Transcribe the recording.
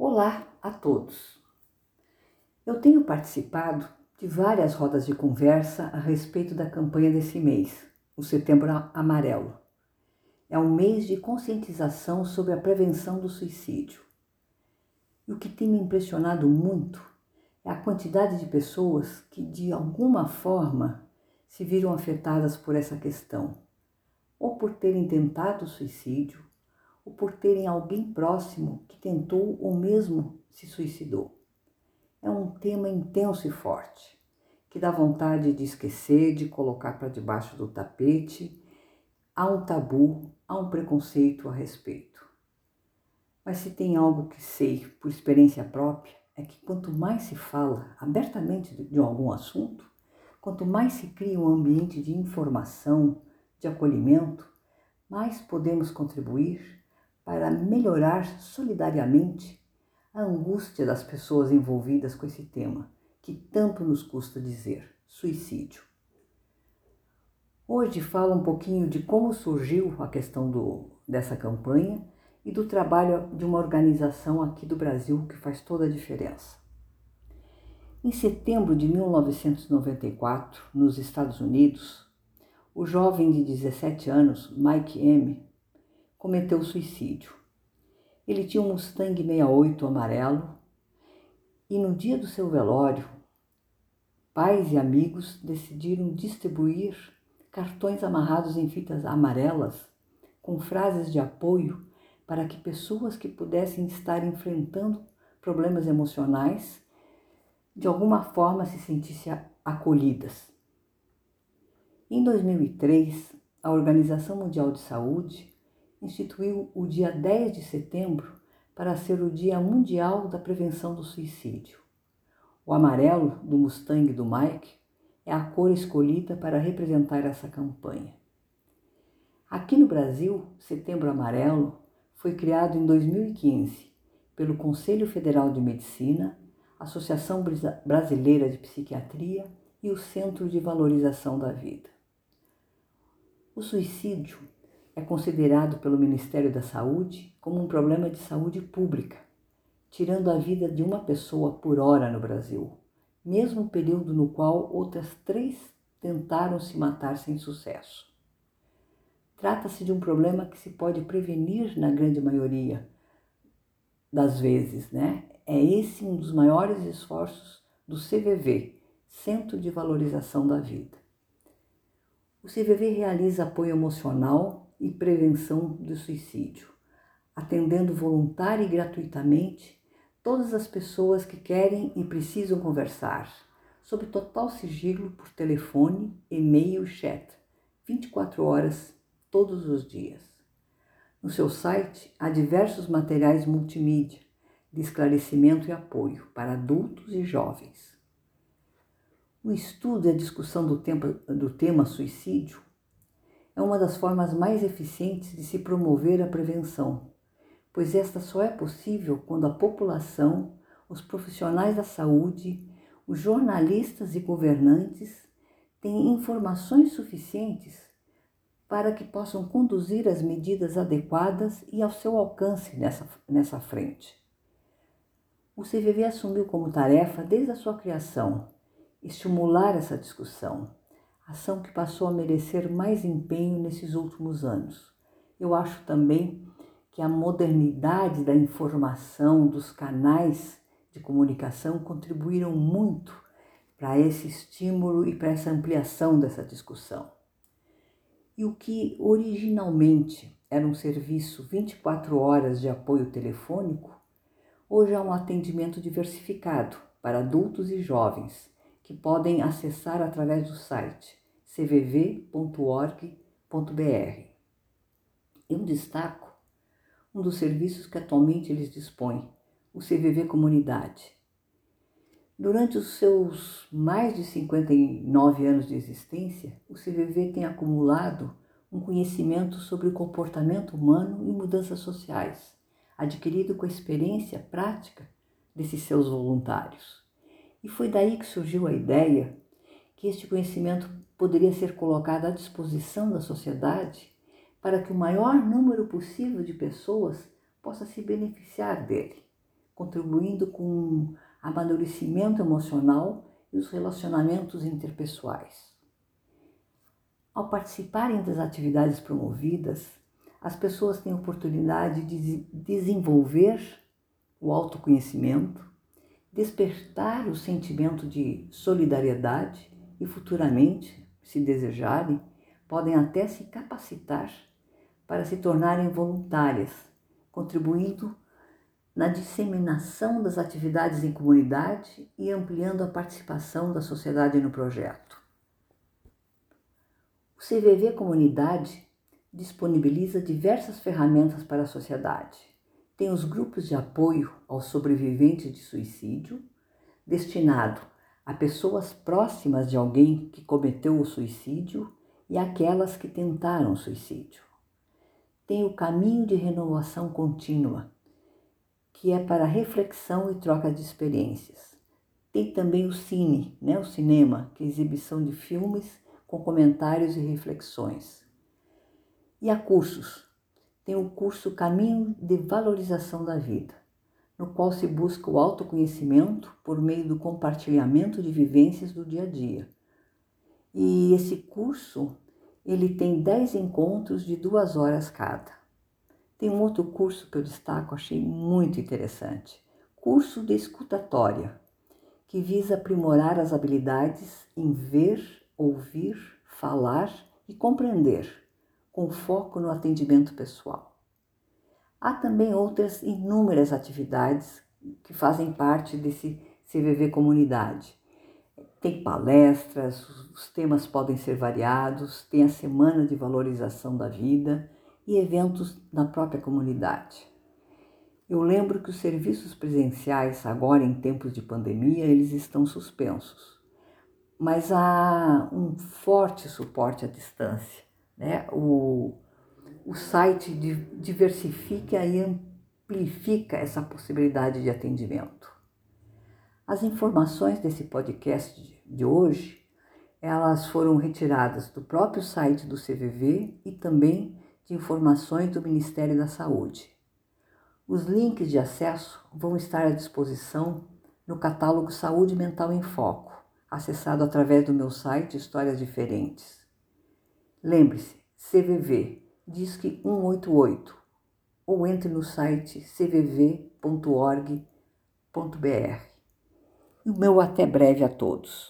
Olá a todos! Eu tenho participado de várias rodas de conversa a respeito da campanha desse mês, o Setembro Amarelo. É um mês de conscientização sobre a prevenção do suicídio. E o que tem me impressionado muito é a quantidade de pessoas que, de alguma forma, se viram afetadas por essa questão, ou por terem tentado suicídio, ou por terem alguém próximo que tentou ou mesmo se suicidou. É um tema intenso e forte, que dá vontade de esquecer, de colocar para debaixo do tapete. Há um tabu, há um preconceito a respeito. Mas se tem algo que sei por experiência própria, é que quanto mais se fala abertamente de algum assunto, quanto mais se cria um ambiente de informação, de acolhimento, mais podemos contribuir para melhorar solidariamente a angústia das pessoas envolvidas com esse tema, que tanto nos custa dizer: suicídio. Hoje falo um pouquinho de como surgiu a questão do, dessa campanha e do trabalho de uma organização aqui do Brasil que faz toda a diferença. Em setembro de 1994, nos Estados Unidos, o jovem de 17 anos, Mike M., cometeu suicídio. Ele tinha um Mustang 68 amarelo e no dia do seu velório, pais e amigos decidiram distribuir cartões amarrados em fitas amarelas com frases de apoio para que pessoas que pudessem estar enfrentando problemas emocionais de alguma forma se sentissem acolhidas. Em 2003, a Organização Mundial de Saúde instituiu o dia 10 de setembro para ser o Dia Mundial da Prevenção do Suicídio. O amarelo do Mustang do Mike é a cor escolhida para representar essa campanha. Aqui no Brasil, Setembro Amarelo foi criado em 2015 pelo Conselho Federal de Medicina, Associação Brasileira de Psiquiatria e o Centro de Valorização da Vida. O suicídio é considerado pelo Ministério da Saúde como um problema de saúde pública, tirando a vida de uma pessoa por hora no Brasil, mesmo período no qual outras três tentaram se matar sem sucesso. Trata-se de um problema que se pode prevenir na grande maioria das vezes, né? É esse um dos maiores esforços do CVV, Centro de Valorização da Vida. O CVV realiza apoio emocional e prevenção do suicídio, atendendo voluntária e gratuitamente todas as pessoas que querem e precisam conversar, sob total sigilo por telefone, e-mail e chat, 24 horas todos os dias. No seu site há diversos materiais multimídia de esclarecimento e apoio para adultos e jovens. O estudo e a discussão do tema, do tema suicídio é uma das formas mais eficientes de se promover a prevenção, pois esta só é possível quando a população, os profissionais da saúde, os jornalistas e governantes têm informações suficientes para que possam conduzir as medidas adequadas e ao seu alcance nessa, nessa frente. O CVV assumiu como tarefa, desde a sua criação, estimular essa discussão, ação que passou a merecer mais empenho nesses últimos anos. Eu acho também que a modernidade da informação, dos canais de comunicação contribuíram muito para esse estímulo e para essa ampliação dessa discussão. E o que originalmente era um serviço 24 horas de apoio telefônico, hoje é um atendimento diversificado para adultos e jovens que podem acessar através do site cvv.org.br. Eu destaco um dos serviços que atualmente eles dispõem, o CVV Comunidade. Durante os seus mais de 59 anos de existência, o CVV tem acumulado um conhecimento sobre o comportamento humano e mudanças sociais, adquirido com a experiência prática desses seus voluntários. E foi daí que surgiu a ideia que este conhecimento poderia ser colocado à disposição da sociedade para que o maior número possível de pessoas possa se beneficiar dele, contribuindo com o amadurecimento emocional e os relacionamentos interpessoais. Ao participarem das atividades promovidas, as pessoas têm oportunidade de desenvolver o autoconhecimento, despertar o sentimento de solidariedade e futuramente, se desejarem, podem até se capacitar para se tornarem voluntárias, contribuindo na disseminação das atividades em comunidade e ampliando a participação da sociedade no projeto. O CVV Comunidade disponibiliza diversas ferramentas para a sociedade. Tem os grupos de apoio aos sobreviventes de suicídio, destinado a pessoas próximas de alguém que cometeu o suicídio e aquelas que tentaram suicídio. Tem o caminho de renovação contínua, que é para reflexão e troca de experiências. Tem também o cine, né, o cinema, que é exibição de filmes com comentários e reflexões. E há cursos. Tem o curso Caminho de Valorização da Vida, no qual se busca o autoconhecimento por meio do compartilhamento de vivências do dia a dia e esse curso, ele tem 10 encontros de duas horas cada. Tem um outro curso que eu destaco, achei muito interessante. Curso de escutatória, que visa aprimorar as habilidades em ver, ouvir, falar e compreender, com foco no atendimento pessoal. Há também outras inúmeras atividades que fazem parte desse CVV Comunidade, tem palestras, os temas podem ser variados, tem a semana de valorização da vida e eventos na própria comunidade. Eu lembro que os serviços presenciais, agora em tempos de pandemia, eles estão suspensos, mas há um forte suporte à distância. Né? O, o site diversifica e amplifica essa possibilidade de atendimento. As informações desse podcast de hoje, elas foram retiradas do próprio site do CVV e também de informações do Ministério da Saúde. Os links de acesso vão estar à disposição no catálogo Saúde Mental em Foco, acessado através do meu site Histórias Diferentes. Lembre-se, CVV, Disque 188 ou entre no site cvv.org.br. E o meu até breve a todos.